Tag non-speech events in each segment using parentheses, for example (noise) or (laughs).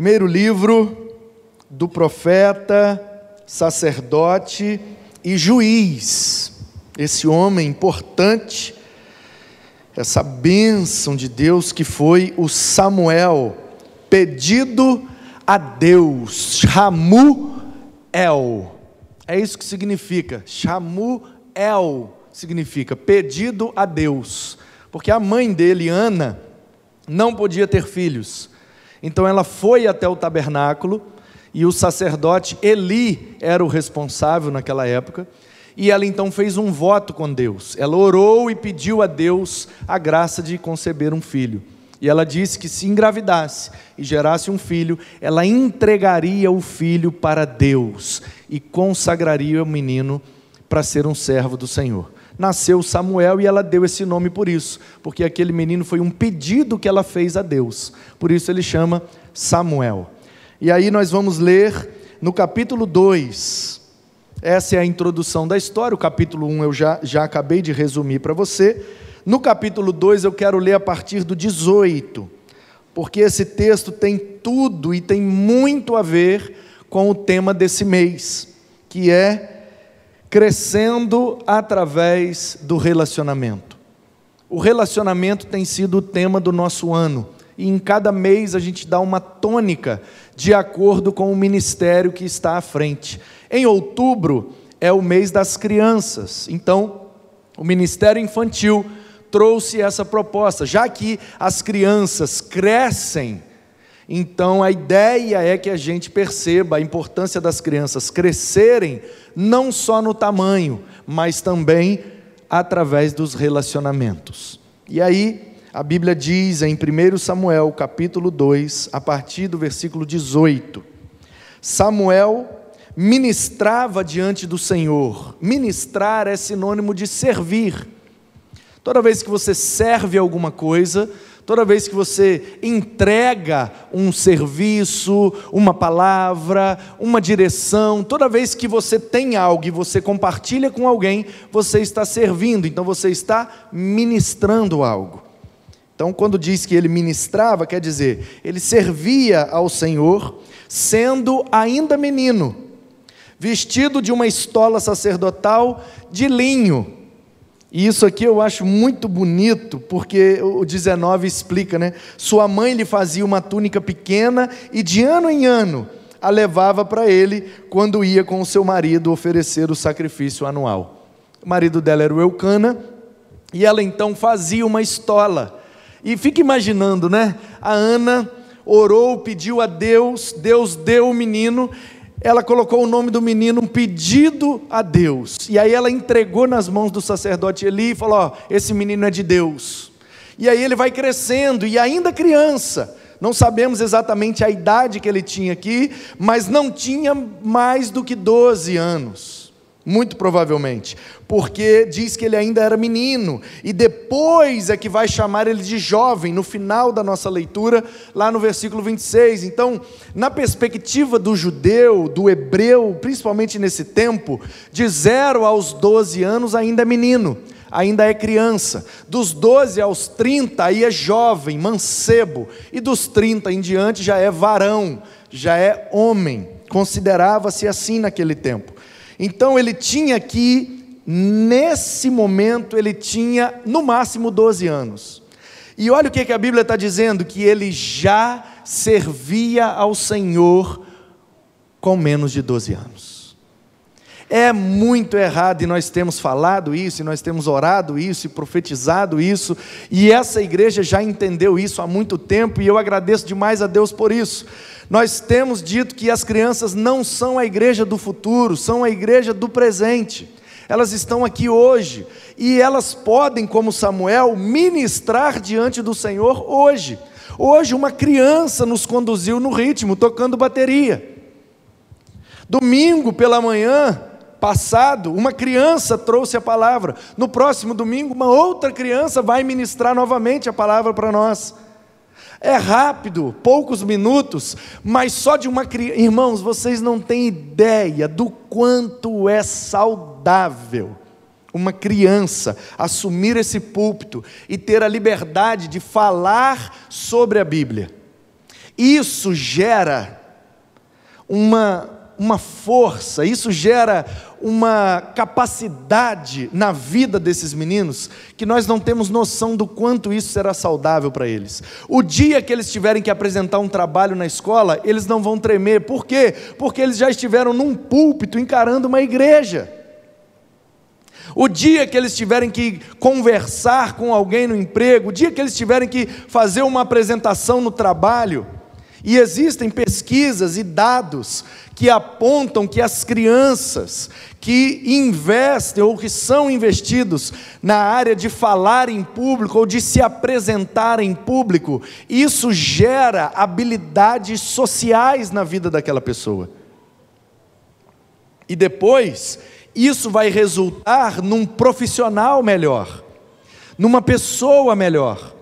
Primeiro livro do profeta, sacerdote e juiz. Esse homem importante, essa bênção de Deus que foi o Samuel, pedido a Deus, Shamuel. É isso que significa, Shamuel significa pedido a Deus, porque a mãe dele, Ana, não podia ter filhos. Então ela foi até o tabernáculo e o sacerdote Eli era o responsável naquela época. E ela então fez um voto com Deus. Ela orou e pediu a Deus a graça de conceber um filho. E ela disse que se engravidasse e gerasse um filho, ela entregaria o filho para Deus e consagraria o menino para ser um servo do Senhor. Nasceu Samuel e ela deu esse nome por isso, porque aquele menino foi um pedido que ela fez a Deus. Por isso ele chama Samuel. E aí nós vamos ler no capítulo 2. Essa é a introdução da história. O capítulo 1 um eu já, já acabei de resumir para você. No capítulo 2 eu quero ler a partir do 18, porque esse texto tem tudo e tem muito a ver com o tema desse mês, que é crescendo através do relacionamento. O relacionamento tem sido o tema do nosso ano e em cada mês a gente dá uma tônica de acordo com o ministério que está à frente. Em outubro é o mês das crianças, então o Ministério Infantil trouxe essa proposta, já que as crianças crescem, então a ideia é que a gente perceba a importância das crianças crescerem, não só no tamanho, mas também através dos relacionamentos. E aí, a Bíblia diz em 1 Samuel, capítulo 2, a partir do versículo 18: Samuel ministrava diante do Senhor. Ministrar é sinônimo de servir. Toda vez que você serve alguma coisa, toda vez que você entrega um serviço, uma palavra, uma direção, toda vez que você tem algo e você compartilha com alguém, você está servindo, então você está ministrando algo. Então, quando diz que ele ministrava, quer dizer, ele servia ao Senhor, sendo ainda menino, vestido de uma estola sacerdotal de linho. E isso aqui eu acho muito bonito, porque o 19 explica, né? Sua mãe lhe fazia uma túnica pequena e de ano em ano a levava para ele quando ia com o seu marido oferecer o sacrifício anual. O marido dela era o Eucana, e ela então fazia uma estola e fica imaginando, né? A Ana orou, pediu a Deus, Deus deu o menino, ela colocou o nome do menino, um pedido a Deus. E aí ela entregou nas mãos do sacerdote Eli e falou: Ó, esse menino é de Deus. E aí ele vai crescendo, e ainda criança, não sabemos exatamente a idade que ele tinha aqui, mas não tinha mais do que 12 anos. Muito provavelmente, porque diz que ele ainda era menino, e depois é que vai chamar ele de jovem, no final da nossa leitura, lá no versículo 26. Então, na perspectiva do judeu, do hebreu, principalmente nesse tempo, de 0 aos 12 anos ainda é menino, ainda é criança, dos 12 aos 30 aí é jovem, mancebo, e dos 30 em diante já é varão, já é homem, considerava-se assim naquele tempo. Então ele tinha aqui, nesse momento, ele tinha no máximo 12 anos. E olha o que, que a Bíblia está dizendo: que ele já servia ao Senhor com menos de 12 anos. É muito errado, e nós temos falado isso, e nós temos orado isso, e profetizado isso, e essa igreja já entendeu isso há muito tempo, e eu agradeço demais a Deus por isso. Nós temos dito que as crianças não são a igreja do futuro, são a igreja do presente. Elas estão aqui hoje e elas podem, como Samuel, ministrar diante do Senhor hoje. Hoje, uma criança nos conduziu no ritmo, tocando bateria. Domingo pela manhã, passado, uma criança trouxe a palavra. No próximo domingo, uma outra criança vai ministrar novamente a palavra para nós. É rápido, poucos minutos, mas só de uma criança. Irmãos, vocês não têm ideia do quanto é saudável uma criança assumir esse púlpito e ter a liberdade de falar sobre a Bíblia. Isso gera uma, uma força, isso gera uma capacidade na vida desses meninos que nós não temos noção do quanto isso será saudável para eles. O dia que eles tiverem que apresentar um trabalho na escola, eles não vão tremer. Por quê? Porque eles já estiveram num púlpito encarando uma igreja. O dia que eles tiverem que conversar com alguém no emprego, o dia que eles tiverem que fazer uma apresentação no trabalho, e existem pesquisas e dados que apontam que as crianças que investem ou que são investidos na área de falar em público ou de se apresentar em público, isso gera habilidades sociais na vida daquela pessoa. E depois, isso vai resultar num profissional melhor, numa pessoa melhor,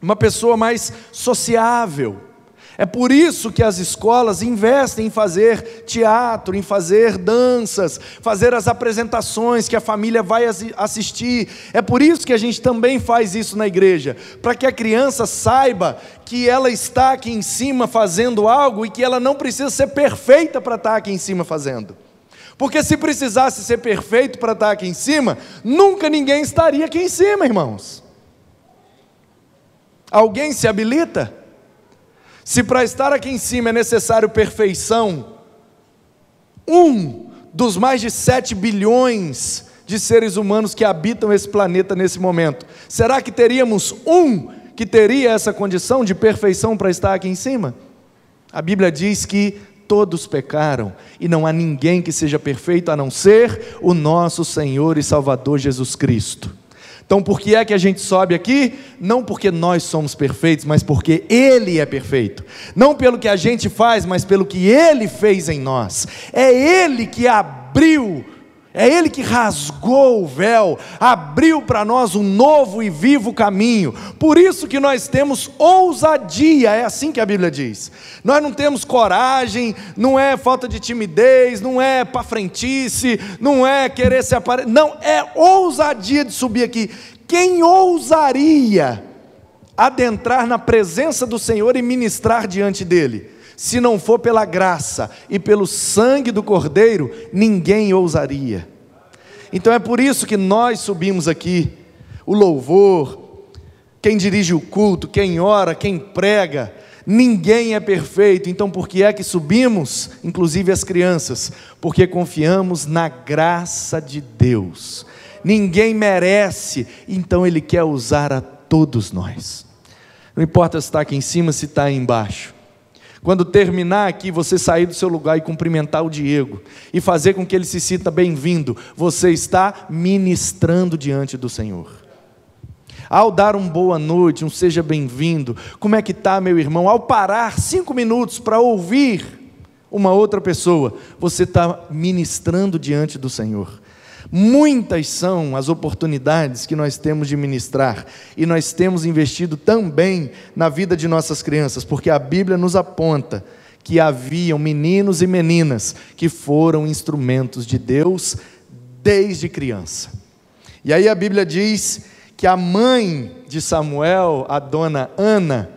uma pessoa mais sociável é por isso que as escolas investem em fazer teatro, em fazer danças, fazer as apresentações que a família vai assistir. É por isso que a gente também faz isso na igreja, para que a criança saiba que ela está aqui em cima fazendo algo e que ela não precisa ser perfeita para estar aqui em cima fazendo. Porque se precisasse ser perfeito para estar aqui em cima, nunca ninguém estaria aqui em cima, irmãos. Alguém se habilita? Se para estar aqui em cima é necessário perfeição, um dos mais de 7 bilhões de seres humanos que habitam esse planeta nesse momento, será que teríamos um que teria essa condição de perfeição para estar aqui em cima? A Bíblia diz que todos pecaram e não há ninguém que seja perfeito a não ser o nosso Senhor e Salvador Jesus Cristo. Então, por que é que a gente sobe aqui? Não porque nós somos perfeitos, mas porque Ele é perfeito. Não pelo que a gente faz, mas pelo que Ele fez em nós. É Ele que abriu é Ele que rasgou o véu, abriu para nós um novo e vivo caminho. Por isso que nós temos ousadia, é assim que a Bíblia diz. Nós não temos coragem, não é falta de timidez, não é para frentice, não é querer se aparecer, não, é ousadia de subir aqui. Quem ousaria adentrar na presença do Senhor e ministrar diante dele? Se não for pela graça e pelo sangue do Cordeiro, ninguém ousaria. Então é por isso que nós subimos aqui, o louvor, quem dirige o culto, quem ora, quem prega, ninguém é perfeito. Então por que é que subimos, inclusive as crianças? Porque confiamos na graça de Deus. Ninguém merece, então Ele quer usar a todos nós. Não importa se está aqui em cima, se está embaixo. Quando terminar aqui, você sair do seu lugar e cumprimentar o Diego e fazer com que ele se sinta bem-vindo, você está ministrando diante do Senhor. Ao dar um boa noite, um seja bem-vindo, como é que está, meu irmão? Ao parar cinco minutos para ouvir uma outra pessoa, você está ministrando diante do Senhor. Muitas são as oportunidades que nós temos de ministrar e nós temos investido também na vida de nossas crianças, porque a Bíblia nos aponta que haviam meninos e meninas que foram instrumentos de Deus desde criança. E aí a Bíblia diz que a mãe de Samuel, a dona Ana,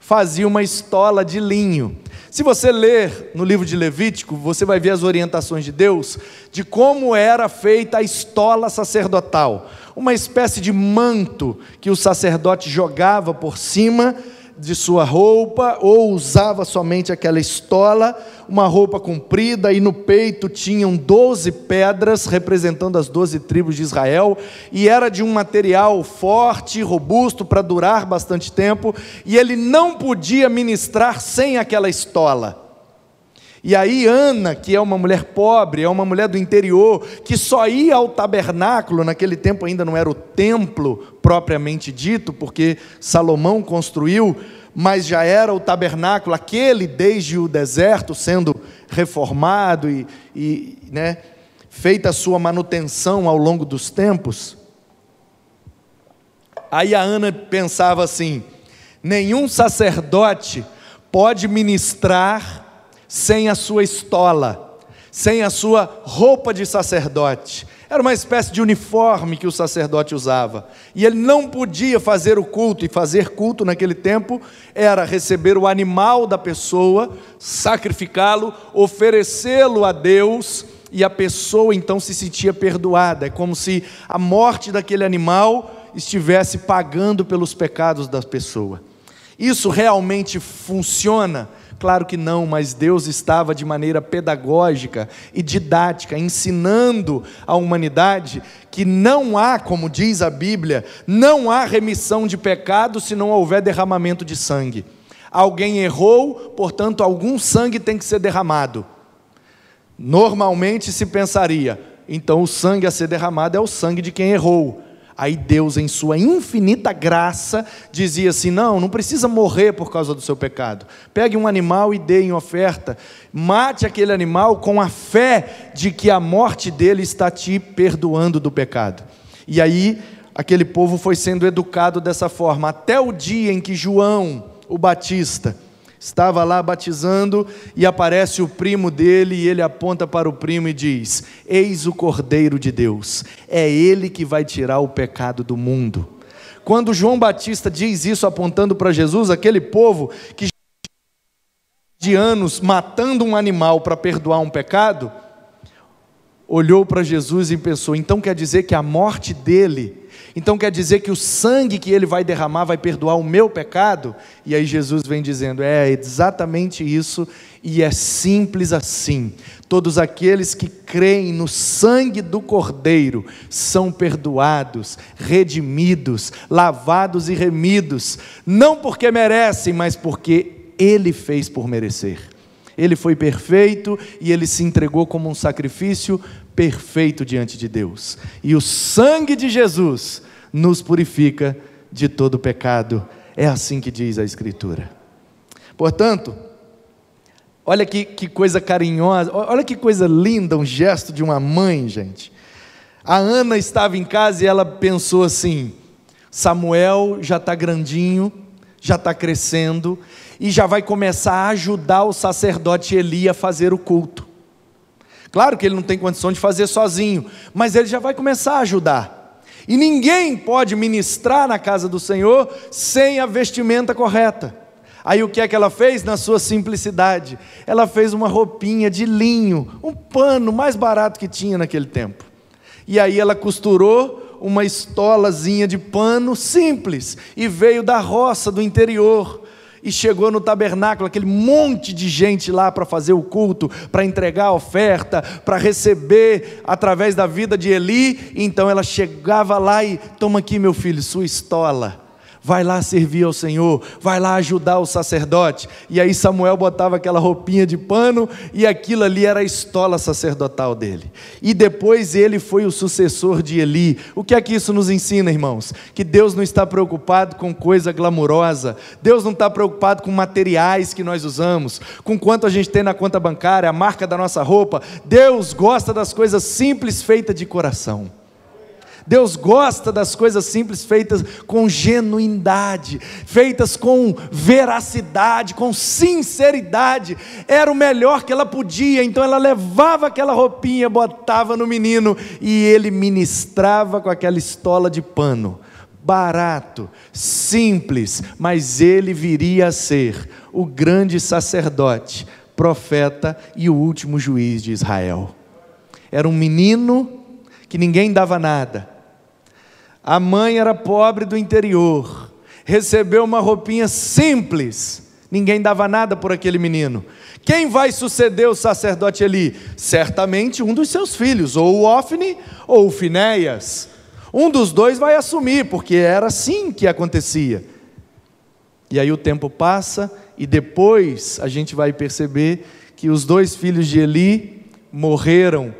fazia uma estola de linho. Se você ler no livro de Levítico, você vai ver as orientações de Deus de como era feita a estola sacerdotal, uma espécie de manto que o sacerdote jogava por cima de sua roupa, ou usava somente aquela estola, uma roupa comprida, e no peito tinham doze pedras representando as doze tribos de Israel, e era de um material forte, robusto, para durar bastante tempo, e ele não podia ministrar sem aquela estola. E aí, Ana, que é uma mulher pobre, é uma mulher do interior, que só ia ao tabernáculo, naquele tempo ainda não era o templo propriamente dito, porque Salomão construiu, mas já era o tabernáculo, aquele desde o deserto, sendo reformado e, e né, feita a sua manutenção ao longo dos tempos. Aí a Ana pensava assim: nenhum sacerdote pode ministrar sem a sua estola, sem a sua roupa de sacerdote. Era uma espécie de uniforme que o sacerdote usava. E ele não podia fazer o culto, e fazer culto naquele tempo era receber o animal da pessoa, sacrificá-lo, oferecê-lo a Deus, e a pessoa então se sentia perdoada. É como se a morte daquele animal estivesse pagando pelos pecados da pessoa. Isso realmente funciona? Claro que não, mas Deus estava de maneira pedagógica e didática ensinando à humanidade que não há, como diz a Bíblia, não há remissão de pecado se não houver derramamento de sangue. Alguém errou, portanto, algum sangue tem que ser derramado. Normalmente se pensaria, então o sangue a ser derramado é o sangue de quem errou. Aí Deus, em sua infinita graça, dizia assim: não, não precisa morrer por causa do seu pecado. Pegue um animal e dê em oferta. Mate aquele animal com a fé de que a morte dele está te perdoando do pecado. E aí, aquele povo foi sendo educado dessa forma, até o dia em que João, o Batista, estava lá batizando e aparece o primo dele e ele aponta para o primo e diz: Eis o Cordeiro de Deus, é ele que vai tirar o pecado do mundo. Quando João Batista diz isso apontando para Jesus, aquele povo que de anos matando um animal para perdoar um pecado, olhou para Jesus e pensou: então quer dizer que a morte dele então quer dizer que o sangue que ele vai derramar vai perdoar o meu pecado? E aí Jesus vem dizendo: é exatamente isso, e é simples assim. Todos aqueles que creem no sangue do Cordeiro são perdoados, redimidos, lavados e remidos, não porque merecem, mas porque ele fez por merecer. Ele foi perfeito e ele se entregou como um sacrifício perfeito diante de Deus. E o sangue de Jesus nos purifica de todo pecado. É assim que diz a Escritura. Portanto, olha que, que coisa carinhosa, olha que coisa linda, um gesto de uma mãe, gente. A Ana estava em casa e ela pensou assim: Samuel já está grandinho, já está crescendo, e já vai começar a ajudar o sacerdote Eli a fazer o culto. Claro que ele não tem condição de fazer sozinho, mas ele já vai começar a ajudar. E ninguém pode ministrar na casa do Senhor sem a vestimenta correta. Aí o que é que ela fez? Na sua simplicidade, ela fez uma roupinha de linho, um pano mais barato que tinha naquele tempo. E aí ela costurou uma estolazinha de pano simples e veio da roça do interior e chegou no tabernáculo, aquele monte de gente lá para fazer o culto, para entregar a oferta, para receber através da vida de Eli. Então ela chegava lá e: toma aqui, meu filho, sua estola vai lá servir ao Senhor, vai lá ajudar o sacerdote. E aí Samuel botava aquela roupinha de pano e aquilo ali era a estola sacerdotal dele. E depois ele foi o sucessor de Eli. O que é que isso nos ensina, irmãos? Que Deus não está preocupado com coisa glamurosa, Deus não está preocupado com materiais que nós usamos, com quanto a gente tem na conta bancária, a marca da nossa roupa. Deus gosta das coisas simples feitas de coração. Deus gosta das coisas simples feitas com genuinidade, feitas com veracidade, com sinceridade. Era o melhor que ela podia, então ela levava aquela roupinha, botava no menino e ele ministrava com aquela estola de pano. Barato, simples, mas ele viria a ser o grande sacerdote, profeta e o último juiz de Israel. Era um menino que ninguém dava nada. A mãe era pobre do interior, recebeu uma roupinha simples, ninguém dava nada por aquele menino. Quem vai suceder o sacerdote Eli? Certamente um dos seus filhos, ou o Ofne ou o Finéias. Um dos dois vai assumir, porque era assim que acontecia. E aí o tempo passa e depois a gente vai perceber que os dois filhos de Eli morreram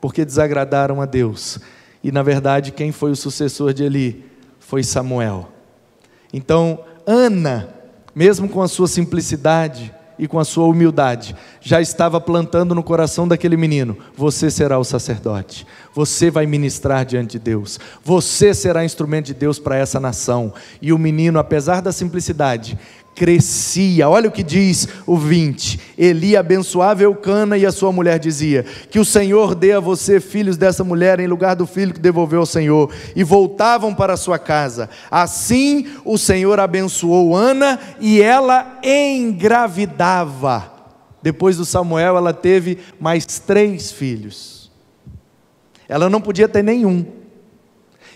porque desagradaram a Deus. E na verdade, quem foi o sucessor de Eli? Foi Samuel. Então, Ana, mesmo com a sua simplicidade e com a sua humildade, já estava plantando no coração daquele menino: você será o sacerdote, você vai ministrar diante de Deus, você será instrumento de Deus para essa nação. E o menino, apesar da simplicidade, crescia. Olha o que diz o 20. Eli abençoava Eucana e a sua mulher dizia: Que o Senhor dê a você filhos dessa mulher em lugar do filho que devolveu ao Senhor. E voltavam para sua casa. Assim o Senhor abençoou Ana e ela engravidava. Depois do Samuel, ela teve mais três filhos. Ela não podia ter nenhum.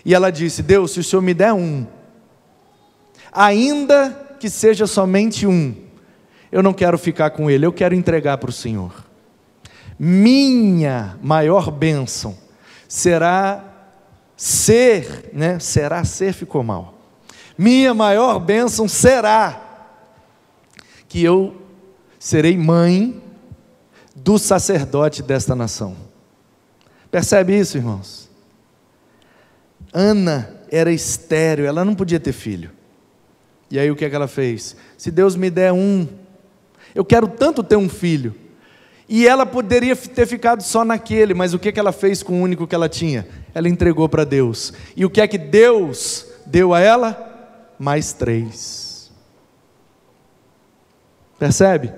E ela disse: Deus, se o Senhor me der um, ainda que seja somente um, eu não quero ficar com ele, eu quero entregar para o Senhor. Minha maior bênção será ser, né? Será ser ficou mal. Minha maior bênção será que eu serei mãe do sacerdote desta nação. Percebe isso, irmãos? Ana era estéreo, ela não podia ter filho. E aí o que é que ela fez? Se Deus me der um, eu quero tanto ter um filho. E ela poderia ter ficado só naquele, mas o que, é que ela fez com o único que ela tinha? Ela entregou para Deus. E o que é que Deus deu a ela? Mais três. Percebe?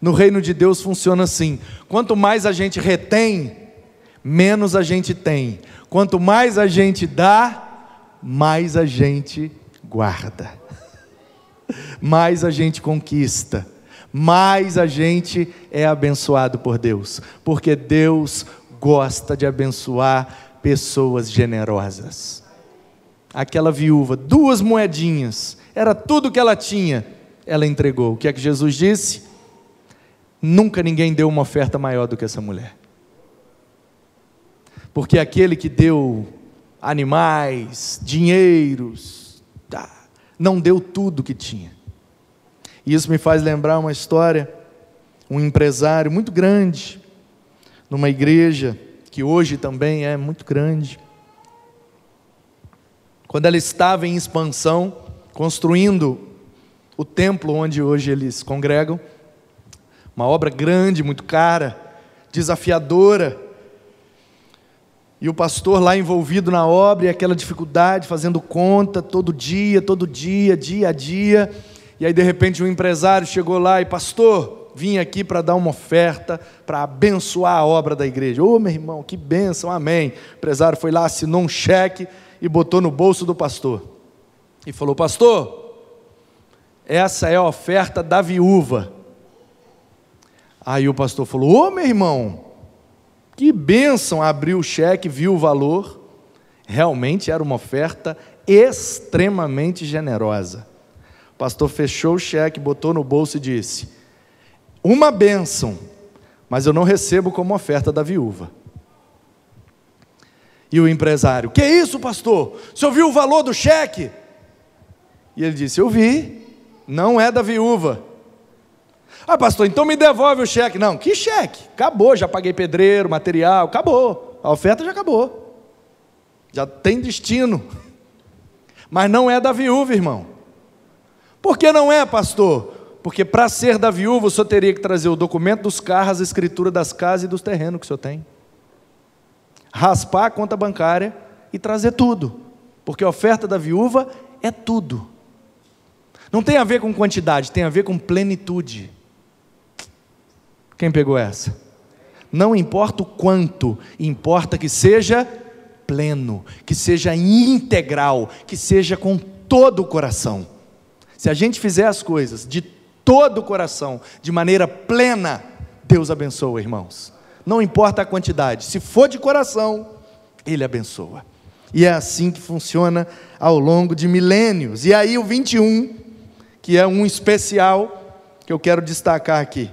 No reino de Deus funciona assim: quanto mais a gente retém, menos a gente tem. Quanto mais a gente dá, mais a gente guarda mais a gente conquista, mais a gente é abençoado por Deus, porque Deus gosta de abençoar pessoas generosas. Aquela viúva, duas moedinhas, era tudo que ela tinha, ela entregou. O que é que Jesus disse? Nunca ninguém deu uma oferta maior do que essa mulher. Porque aquele que deu animais, dinheiros, tá, não deu tudo que tinha. E isso me faz lembrar uma história, um empresário muito grande, numa igreja que hoje também é muito grande. Quando ela estava em expansão, construindo o templo onde hoje eles congregam, uma obra grande, muito cara, desafiadora, e o pastor lá envolvido na obra e aquela dificuldade, fazendo conta todo dia, todo dia, dia a dia. E aí de repente um empresário chegou lá e, pastor, vim aqui para dar uma oferta, para abençoar a obra da igreja. Ô oh, meu irmão, que bênção, amém. O empresário foi lá, assinou um cheque e botou no bolso do pastor. E falou: Pastor, essa é a oferta da viúva. Aí o pastor falou: Ô oh, meu irmão, que bênção! Abriu o cheque, viu o valor. Realmente era uma oferta extremamente generosa. O pastor fechou o cheque, botou no bolso e disse: Uma bênção, mas eu não recebo como oferta da viúva. E o empresário: Que isso, pastor? Você ouviu o valor do cheque? E ele disse: Eu vi, não é da viúva. Ah, pastor, então me devolve o cheque. Não, que cheque? Acabou, já paguei pedreiro, material, acabou. A oferta já acabou. Já tem destino. Mas não é da viúva, irmão. Por que não é, pastor? Porque para ser da viúva, o senhor teria que trazer o documento dos carros, a escritura das casas e dos terrenos que o senhor tem. Raspar a conta bancária e trazer tudo. Porque a oferta da viúva é tudo. Não tem a ver com quantidade, tem a ver com plenitude. Quem pegou essa? Não importa o quanto, importa que seja pleno, que seja integral, que seja com todo o coração. Se a gente fizer as coisas de todo o coração, de maneira plena, Deus abençoa, irmãos. Não importa a quantidade, se for de coração, Ele abençoa. E é assim que funciona ao longo de milênios. E aí o 21, que é um especial que eu quero destacar aqui.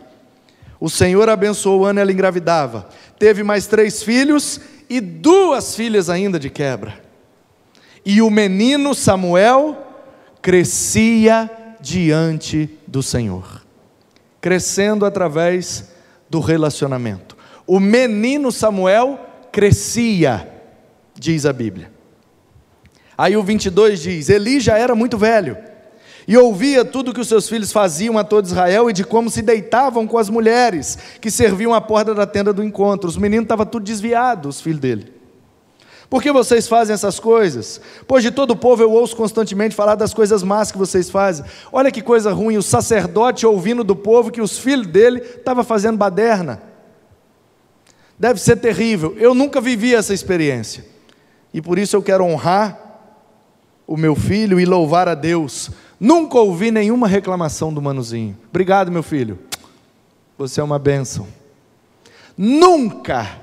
O Senhor abençoou Ana, ela engravidava. Teve mais três filhos e duas filhas ainda de quebra. E o menino Samuel crescia diante do Senhor, crescendo através do relacionamento. O menino Samuel crescia, diz a Bíblia. Aí o 22 diz: Eli já era muito velho e ouvia tudo que os seus filhos faziam a todo Israel e de como se deitavam com as mulheres que serviam à porta da tenda do encontro. Os meninos estavam tudo desviados, os filhos dele. Por que vocês fazem essas coisas? Pois de todo o povo eu ouço constantemente falar das coisas más que vocês fazem. Olha que coisa ruim, o sacerdote ouvindo do povo que os filhos dele estavam fazendo baderna. Deve ser terrível. Eu nunca vivi essa experiência. E por isso eu quero honrar o meu filho e louvar a Deus. Nunca ouvi nenhuma reclamação do manuzinho. Obrigado, meu filho. Você é uma bênção. Nunca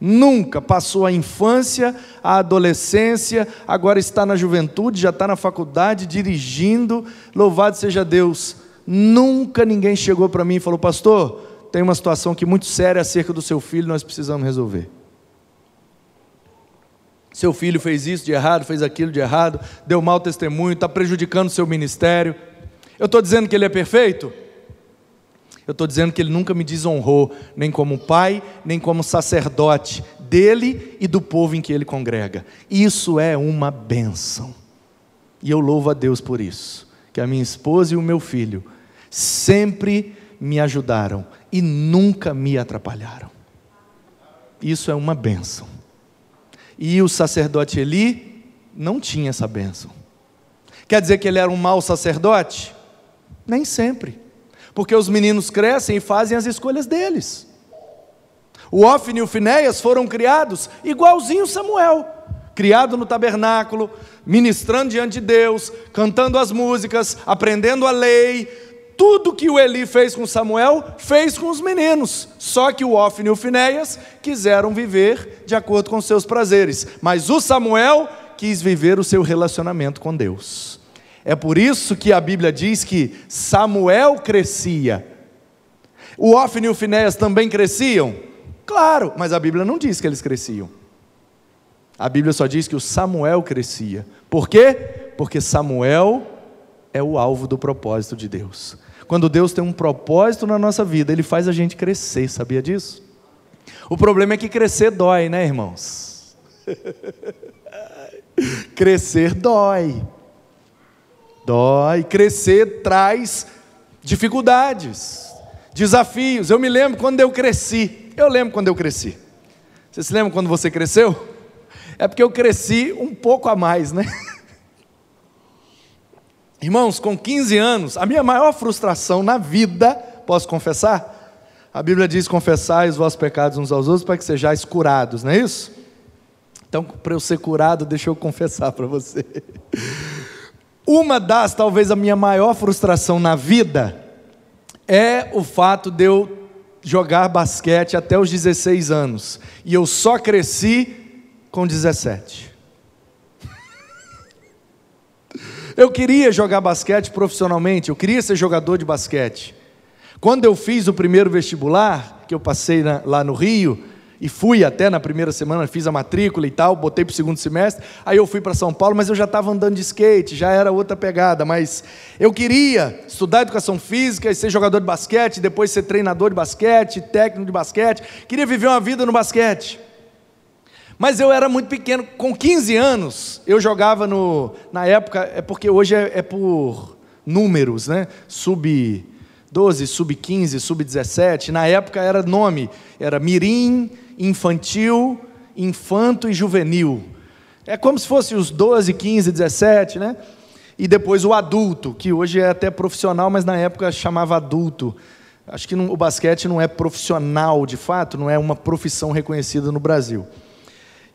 Nunca passou a infância, a adolescência, agora está na juventude, já está na faculdade, dirigindo. Louvado seja Deus. Nunca ninguém chegou para mim e falou: Pastor, tem uma situação que muito séria acerca do seu filho, nós precisamos resolver. Seu filho fez isso de errado, fez aquilo de errado, deu mau testemunho, está prejudicando o seu ministério. Eu estou dizendo que ele é perfeito? Eu estou dizendo que ele nunca me desonrou, nem como pai, nem como sacerdote dele e do povo em que ele congrega. Isso é uma benção. E eu louvo a Deus por isso, que a minha esposa e o meu filho sempre me ajudaram e nunca me atrapalharam. Isso é uma benção. E o sacerdote Eli não tinha essa benção. Quer dizer que ele era um mau sacerdote? Nem sempre porque os meninos crescem e fazem as escolhas deles. O Ofni e o Finéias foram criados igualzinho Samuel, criado no tabernáculo, ministrando diante de Deus, cantando as músicas, aprendendo a lei. Tudo que o Eli fez com Samuel, fez com os meninos. Só que o Ofni e o Finéias quiseram viver de acordo com seus prazeres, mas o Samuel quis viver o seu relacionamento com Deus. É por isso que a Bíblia diz que Samuel crescia. O Ofni e o Finéias também cresciam? Claro, mas a Bíblia não diz que eles cresciam. A Bíblia só diz que o Samuel crescia. Por quê? Porque Samuel é o alvo do propósito de Deus. Quando Deus tem um propósito na nossa vida, Ele faz a gente crescer, sabia disso? O problema é que crescer dói, né, irmãos? (laughs) crescer dói. Dói. Crescer traz dificuldades, desafios. Eu me lembro quando eu cresci. Eu lembro quando eu cresci. Você se lembra quando você cresceu? É porque eu cresci um pouco a mais, né? (laughs) Irmãos, com 15 anos, a minha maior frustração na vida, posso confessar? A Bíblia diz: confessai os vossos pecados uns aos outros para que sejais curados, não é isso? Então, para eu ser curado, deixa eu confessar para você. Uma das, talvez a minha maior frustração na vida, é o fato de eu jogar basquete até os 16 anos. E eu só cresci com 17. Eu queria jogar basquete profissionalmente, eu queria ser jogador de basquete. Quando eu fiz o primeiro vestibular, que eu passei na, lá no Rio, e fui até na primeira semana, fiz a matrícula e tal, botei para o segundo semestre. Aí eu fui para São Paulo, mas eu já estava andando de skate, já era outra pegada. Mas eu queria estudar educação física e ser jogador de basquete, depois ser treinador de basquete, técnico de basquete. Queria viver uma vida no basquete. Mas eu era muito pequeno, com 15 anos, eu jogava no. Na época, é porque hoje é, é por números, né? Sub 12, sub 15, sub 17. Na época era nome, era Mirim infantil, infanto e juvenil. É como se fosse os 12, 15, 17, né? E depois o adulto, que hoje é até profissional, mas na época chamava adulto. Acho que não, o basquete não é profissional de fato, não é uma profissão reconhecida no Brasil.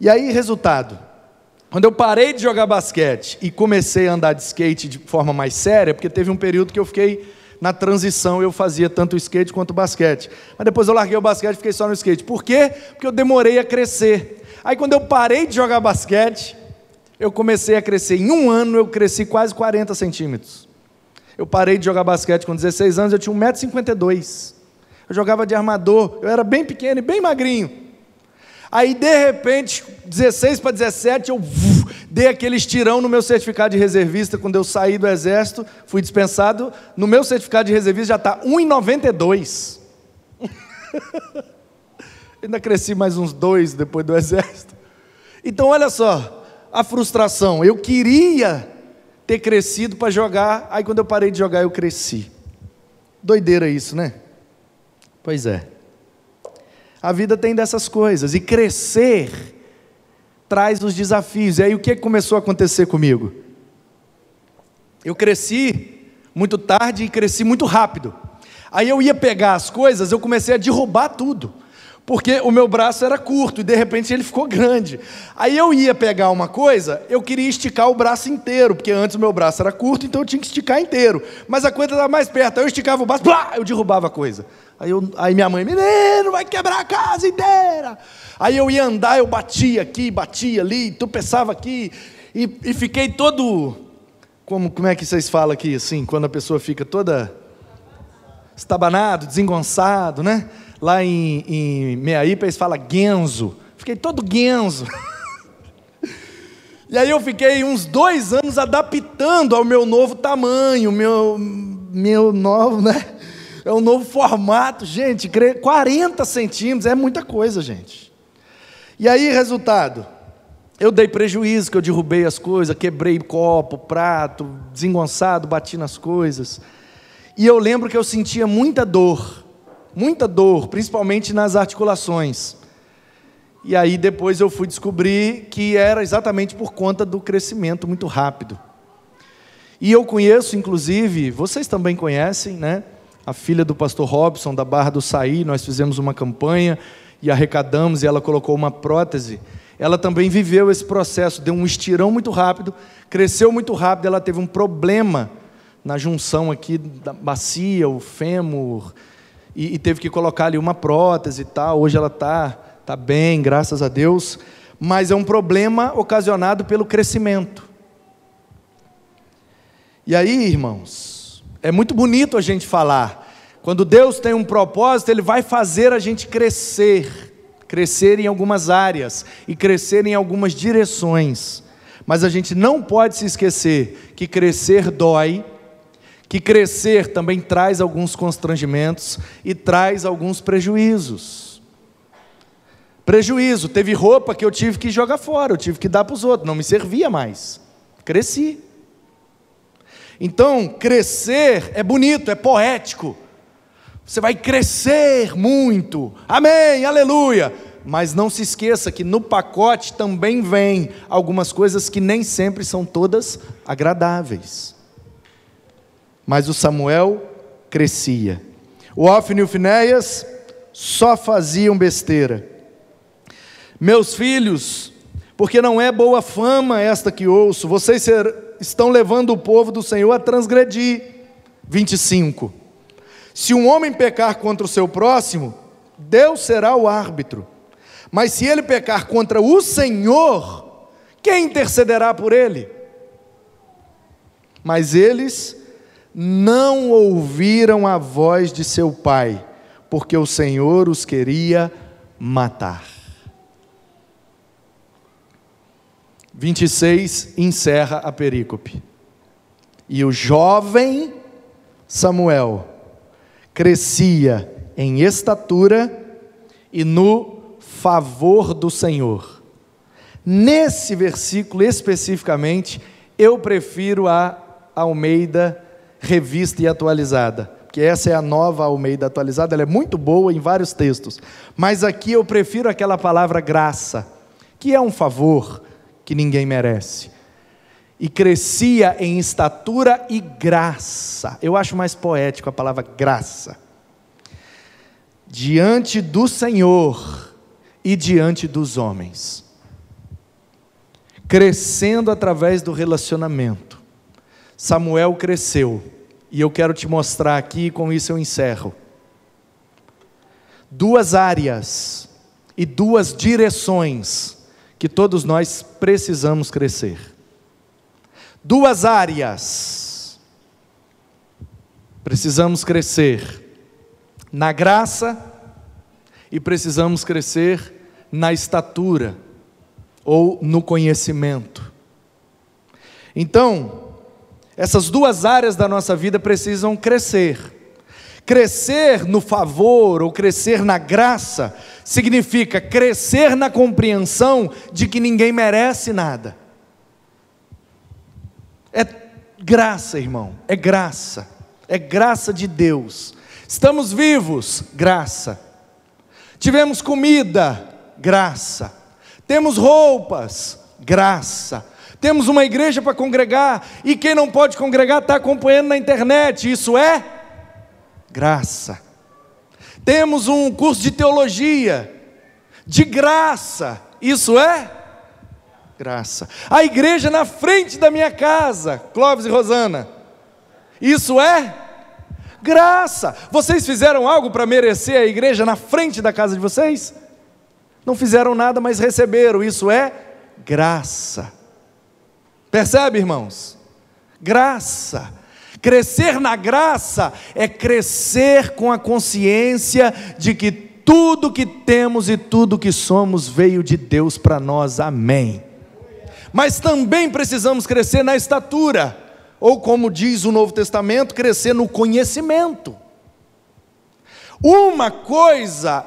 E aí, resultado. Quando eu parei de jogar basquete e comecei a andar de skate de forma mais séria, porque teve um período que eu fiquei na transição eu fazia tanto skate quanto basquete. Mas depois eu larguei o basquete e fiquei só no skate. Por quê? Porque eu demorei a crescer. Aí quando eu parei de jogar basquete, eu comecei a crescer. Em um ano eu cresci quase 40 centímetros. Eu parei de jogar basquete com 16 anos, eu tinha 1,52m. Eu jogava de armador, eu era bem pequeno e bem magrinho. Aí, de repente, 16 para 17, eu dei aquele estirão no meu certificado de reservista. Quando eu saí do exército, fui dispensado. No meu certificado de reservista já está 1,92. (laughs) Ainda cresci mais uns dois depois do exército. Então, olha só, a frustração. Eu queria ter crescido para jogar, aí quando eu parei de jogar, eu cresci. Doideira isso, né? Pois é. A vida tem dessas coisas. E crescer traz os desafios. E aí o que começou a acontecer comigo? Eu cresci muito tarde e cresci muito rápido. Aí eu ia pegar as coisas, eu comecei a derrubar tudo. Porque o meu braço era curto e de repente ele ficou grande. Aí eu ia pegar uma coisa, eu queria esticar o braço inteiro, porque antes o meu braço era curto, então eu tinha que esticar inteiro. Mas a coisa estava mais perto, aí eu esticava o braço, blá, eu derrubava a coisa. Aí, eu, aí minha mãe, menino, vai quebrar a casa inteira. Aí eu ia andar, eu batia aqui, batia ali, tu pensava aqui, e, e fiquei todo. Como, como é que vocês falam aqui, assim, quando a pessoa fica toda estabanado, desengonçado, né? Lá em, em Meaípa eles falam genzo. Fiquei todo genzo. (laughs) e aí eu fiquei uns dois anos adaptando ao meu novo tamanho, meu, meu novo, né? É um novo formato, gente, 40 centímetros é muita coisa, gente. E aí, resultado, eu dei prejuízo, que eu derrubei as coisas, quebrei copo, prato, desengonçado, bati nas coisas. E eu lembro que eu sentia muita dor, muita dor, principalmente nas articulações. E aí depois eu fui descobrir que era exatamente por conta do crescimento muito rápido. E eu conheço, inclusive, vocês também conhecem, né? A filha do pastor Robson, da Barra do Saí, nós fizemos uma campanha e arrecadamos e ela colocou uma prótese. Ela também viveu esse processo, deu um estirão muito rápido, cresceu muito rápido, ela teve um problema na junção aqui da bacia, o fêmur, e, e teve que colocar ali uma prótese e tal. Hoje ela está tá bem, graças a Deus, mas é um problema ocasionado pelo crescimento. E aí, irmãos, é muito bonito a gente falar. Quando Deus tem um propósito, Ele vai fazer a gente crescer, crescer em algumas áreas e crescer em algumas direções. Mas a gente não pode se esquecer que crescer dói, que crescer também traz alguns constrangimentos e traz alguns prejuízos. Prejuízo, teve roupa que eu tive que jogar fora, eu tive que dar para os outros, não me servia mais. Cresci. Então, crescer é bonito, é poético. Você vai crescer muito. Amém, aleluia. Mas não se esqueça que no pacote também vem algumas coisas que nem sempre são todas agradáveis. Mas o Samuel crescia. O Ofni e o Finéias só faziam besteira. Meus filhos, porque não é boa fama esta que ouço, vocês ser, estão levando o povo do Senhor a transgredir. 25. Se um homem pecar contra o seu próximo, Deus será o árbitro. Mas se ele pecar contra o Senhor, quem intercederá por ele? Mas eles não ouviram a voz de seu pai, porque o Senhor os queria matar. 26 encerra a perícope. E o jovem Samuel crescia em estatura e no favor do Senhor. Nesse versículo especificamente, eu prefiro a Almeida revista e atualizada, porque essa é a nova Almeida atualizada, ela é muito boa em vários textos, mas aqui eu prefiro aquela palavra graça, que é um favor que ninguém merece. E crescia em estatura e graça. Eu acho mais poético a palavra graça. Diante do Senhor e diante dos homens. Crescendo através do relacionamento. Samuel cresceu e eu quero te mostrar aqui, com isso eu encerro. Duas áreas e duas direções que todos nós precisamos crescer. Duas áreas. Precisamos crescer na graça e precisamos crescer na estatura ou no conhecimento. Então, essas duas áreas da nossa vida precisam crescer. Crescer no favor ou crescer na graça significa crescer na compreensão de que ninguém merece nada. É graça, irmão, é graça, é graça de Deus. Estamos vivos, graça. Tivemos comida, graça. Temos roupas, graça. Temos uma igreja para congregar, e quem não pode congregar está acompanhando na internet, isso é graça. Temos um curso de teologia, de graça, isso é graça. A igreja na frente da minha casa, Clóvis e Rosana, isso é graça. Vocês fizeram algo para merecer a igreja na frente da casa de vocês? Não fizeram nada, mas receberam, isso é graça. Percebe, irmãos? Graça. Crescer na graça é crescer com a consciência de que tudo que temos e tudo que somos veio de Deus para nós, amém. Mas também precisamos crescer na estatura, ou como diz o Novo Testamento, crescer no conhecimento. Uma coisa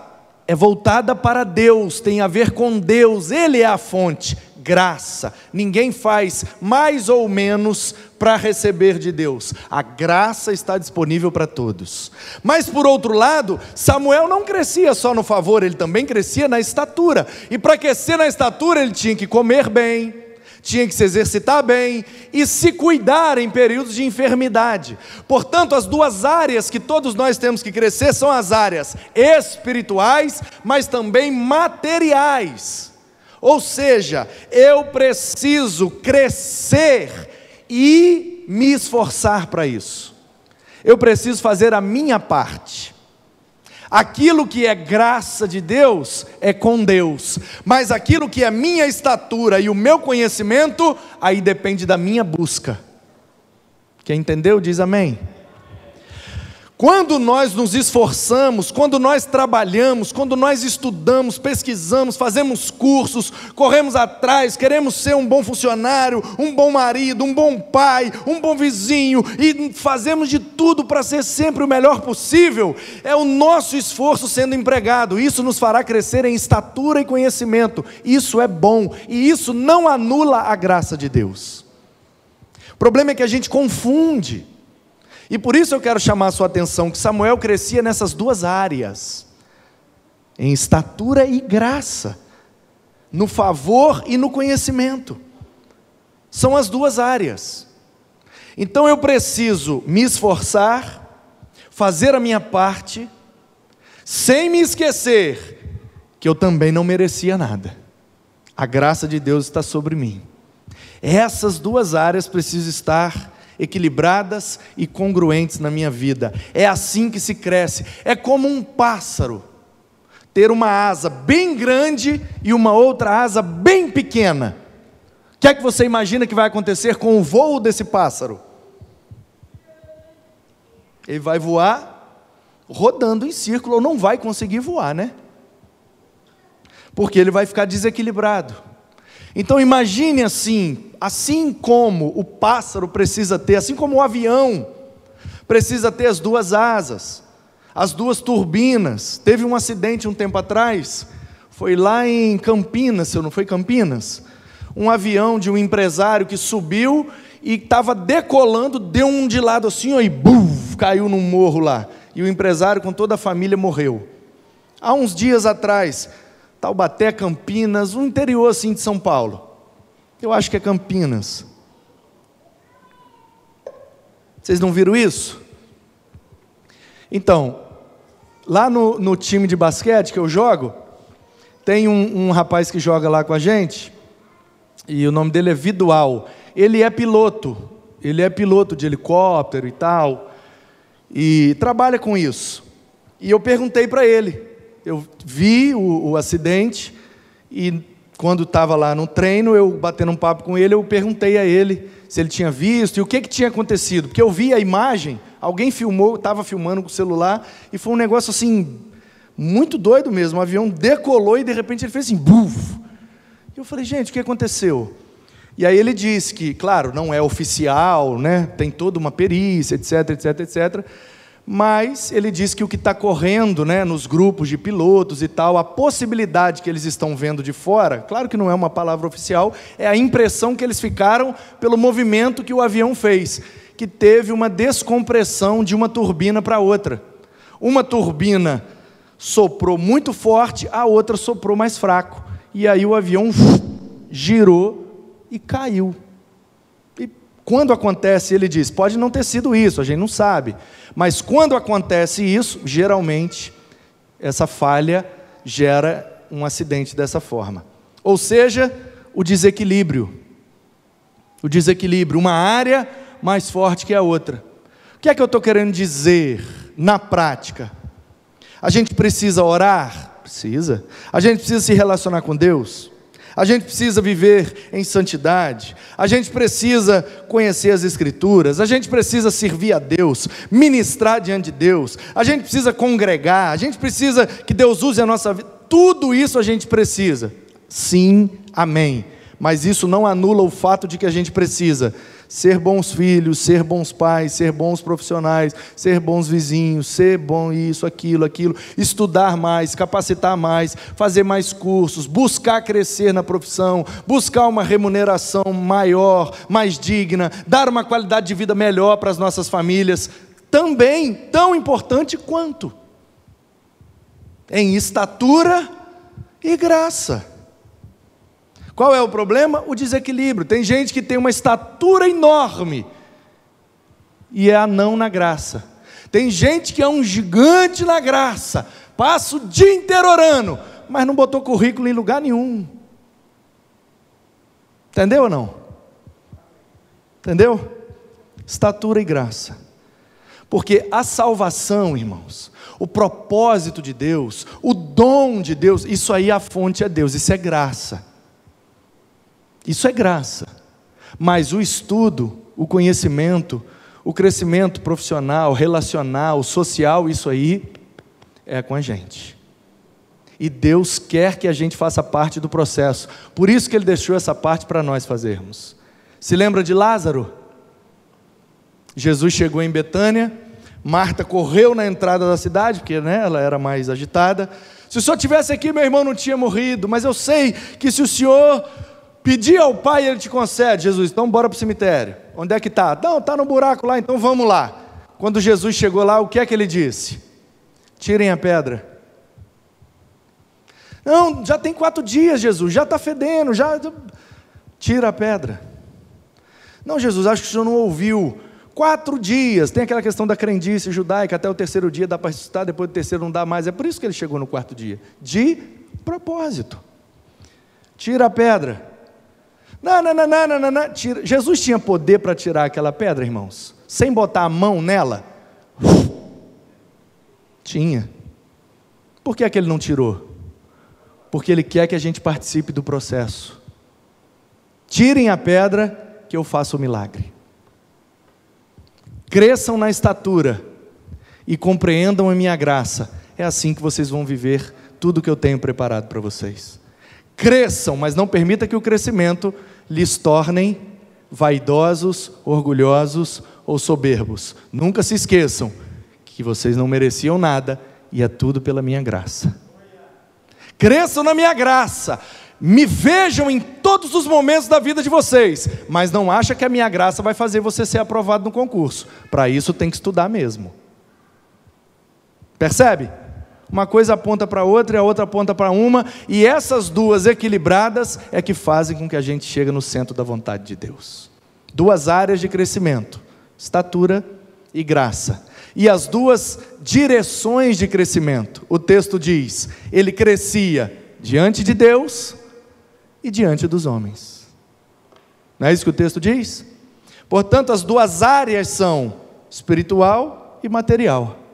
é voltada para Deus, tem a ver com Deus, Ele é a fonte graça. Ninguém faz mais ou menos para receber de Deus. A graça está disponível para todos. Mas por outro lado, Samuel não crescia só no favor, ele também crescia na estatura. E para crescer na estatura, ele tinha que comer bem, tinha que se exercitar bem e se cuidar em períodos de enfermidade. Portanto, as duas áreas que todos nós temos que crescer são as áreas espirituais, mas também materiais. Ou seja, eu preciso crescer e me esforçar para isso. Eu preciso fazer a minha parte. Aquilo que é graça de Deus é com Deus, mas aquilo que é minha estatura e o meu conhecimento, aí depende da minha busca. Quem entendeu, diz amém. Quando nós nos esforçamos, quando nós trabalhamos, quando nós estudamos, pesquisamos, fazemos cursos, corremos atrás, queremos ser um bom funcionário, um bom marido, um bom pai, um bom vizinho e fazemos de tudo para ser sempre o melhor possível, é o nosso esforço sendo empregado. Isso nos fará crescer em estatura e conhecimento. Isso é bom e isso não anula a graça de Deus. O problema é que a gente confunde. E por isso eu quero chamar a sua atenção que Samuel crescia nessas duas áreas, em estatura e graça, no favor e no conhecimento. São as duas áreas. Então eu preciso me esforçar, fazer a minha parte, sem me esquecer que eu também não merecia nada. A graça de Deus está sobre mim. Essas duas áreas precisam estar equilibradas e congruentes na minha vida. É assim que se cresce. É como um pássaro ter uma asa bem grande e uma outra asa bem pequena. O que é que você imagina que vai acontecer com o voo desse pássaro? Ele vai voar rodando em círculo ou não vai conseguir voar, né? Porque ele vai ficar desequilibrado. Então imagine assim, assim como o pássaro precisa ter, assim como o avião precisa ter as duas asas, as duas turbinas. Teve um acidente um tempo atrás, foi lá em Campinas, se não foi Campinas, um avião de um empresário que subiu e estava decolando, deu um de lado assim, ó, e buf, caiu num morro lá. E o empresário com toda a família morreu. Há uns dias atrás, Taubaté, Campinas, o interior assim de São Paulo. Eu acho que é Campinas. Vocês não viram isso? Então, lá no, no time de basquete que eu jogo, tem um, um, rapaz que joga lá com a gente, e o nome dele é Vidual. Ele é piloto, ele é piloto de helicóptero e tal, e trabalha com isso. E eu perguntei para ele, eu vi o, o acidente e quando estava lá no treino, eu batendo um papo com ele, eu perguntei a ele se ele tinha visto e o que, que tinha acontecido. Porque eu vi a imagem, alguém filmou, estava filmando com o celular, e foi um negócio assim, muito doido mesmo. O avião decolou e de repente ele fez assim, buf! E eu falei, gente, o que aconteceu? E aí ele disse que, claro, não é oficial, né? tem toda uma perícia, etc, etc, etc mas ele diz que o que está correndo né, nos grupos de pilotos e tal, a possibilidade que eles estão vendo de fora, claro que não é uma palavra oficial, é a impressão que eles ficaram pelo movimento que o avião fez, que teve uma descompressão de uma turbina para outra. Uma turbina soprou muito forte, a outra soprou mais fraco. e aí o avião girou e caiu. Quando acontece, ele diz: pode não ter sido isso, a gente não sabe, mas quando acontece isso, geralmente essa falha gera um acidente dessa forma. Ou seja, o desequilíbrio. O desequilíbrio, uma área mais forte que a outra. O que é que eu estou querendo dizer na prática? A gente precisa orar? Precisa. A gente precisa se relacionar com Deus? A gente precisa viver em santidade, a gente precisa conhecer as Escrituras, a gente precisa servir a Deus, ministrar diante de Deus, a gente precisa congregar, a gente precisa que Deus use a nossa vida, tudo isso a gente precisa. Sim, amém. Mas isso não anula o fato de que a gente precisa ser bons filhos, ser bons pais, ser bons profissionais, ser bons vizinhos, ser bom isso, aquilo, aquilo, estudar mais, capacitar mais, fazer mais cursos, buscar crescer na profissão, buscar uma remuneração maior, mais digna, dar uma qualidade de vida melhor para as nossas famílias, também tão importante quanto. Em estatura e graça. Qual é o problema? O desequilíbrio. Tem gente que tem uma estatura enorme e é anão na graça. Tem gente que é um gigante na graça, passa o dia inteiro orando, mas não botou currículo em lugar nenhum. Entendeu ou não? Entendeu? Estatura e graça. Porque a salvação, irmãos, o propósito de Deus, o dom de Deus, isso aí a fonte é Deus, isso é graça. Isso é graça. Mas o estudo, o conhecimento, o crescimento profissional, relacional, social, isso aí é com a gente. E Deus quer que a gente faça parte do processo. Por isso que Ele deixou essa parte para nós fazermos. Se lembra de Lázaro? Jesus chegou em Betânia, Marta correu na entrada da cidade, porque né, ela era mais agitada. Se o senhor tivesse aqui, meu irmão não tinha morrido, mas eu sei que se o senhor Pedir ao Pai, Ele te concede. Jesus, então bora para o cemitério. Onde é que está? Não, está no buraco lá, então vamos lá. Quando Jesus chegou lá, o que é que ele disse? Tirem a pedra. Não, já tem quatro dias, Jesus, já está fedendo, já. Tira a pedra. Não, Jesus, acho que o senhor não ouviu. Quatro dias, tem aquela questão da crendice judaica, até o terceiro dia dá para ressuscitar, depois do terceiro não dá mais. É por isso que ele chegou no quarto dia. De propósito. Tira a pedra. Não, não, não, não, não, não. Tira. Jesus tinha poder para tirar aquela pedra, irmãos, sem botar a mão nela? Tinha. Por que é que ele não tirou? Porque ele quer que a gente participe do processo. Tirem a pedra, que eu faço o milagre. Cresçam na estatura e compreendam a minha graça. É assim que vocês vão viver tudo que eu tenho preparado para vocês. Cresçam, mas não permita que o crescimento lhes tornem vaidosos, orgulhosos ou soberbos. Nunca se esqueçam que vocês não mereciam nada e é tudo pela minha graça. Cresçam na minha graça. Me vejam em todos os momentos da vida de vocês, mas não acha que a minha graça vai fazer você ser aprovado no concurso. Para isso tem que estudar mesmo. Percebe? Uma coisa aponta para outra e a outra aponta para uma, e essas duas equilibradas é que fazem com que a gente chegue no centro da vontade de Deus. Duas áreas de crescimento: estatura e graça. E as duas direções de crescimento. O texto diz: ele crescia diante de Deus e diante dos homens. Não é isso que o texto diz? Portanto, as duas áreas são espiritual e material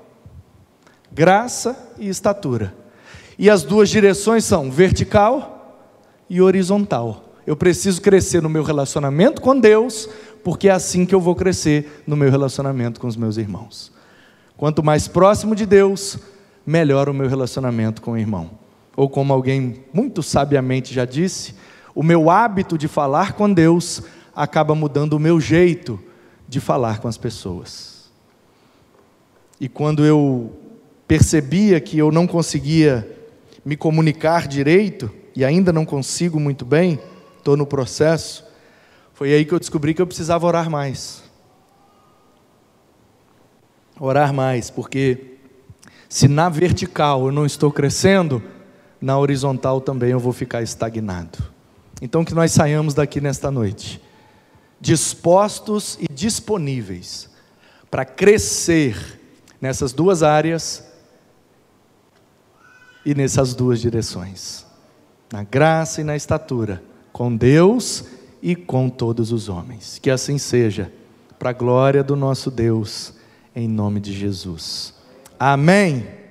graça e estatura. E as duas direções são vertical e horizontal. Eu preciso crescer no meu relacionamento com Deus, porque é assim que eu vou crescer no meu relacionamento com os meus irmãos. Quanto mais próximo de Deus, melhor o meu relacionamento com o irmão. Ou como alguém muito sabiamente já disse, o meu hábito de falar com Deus acaba mudando o meu jeito de falar com as pessoas. E quando eu percebia que eu não conseguia me comunicar direito, e ainda não consigo muito bem, estou no processo, foi aí que eu descobri que eu precisava orar mais. Orar mais, porque se na vertical eu não estou crescendo, na horizontal também eu vou ficar estagnado. Então que nós saiamos daqui nesta noite dispostos e disponíveis para crescer nessas duas áreas e nessas duas direções, na graça e na estatura, com Deus e com todos os homens. Que assim seja, para a glória do nosso Deus, em nome de Jesus. Amém.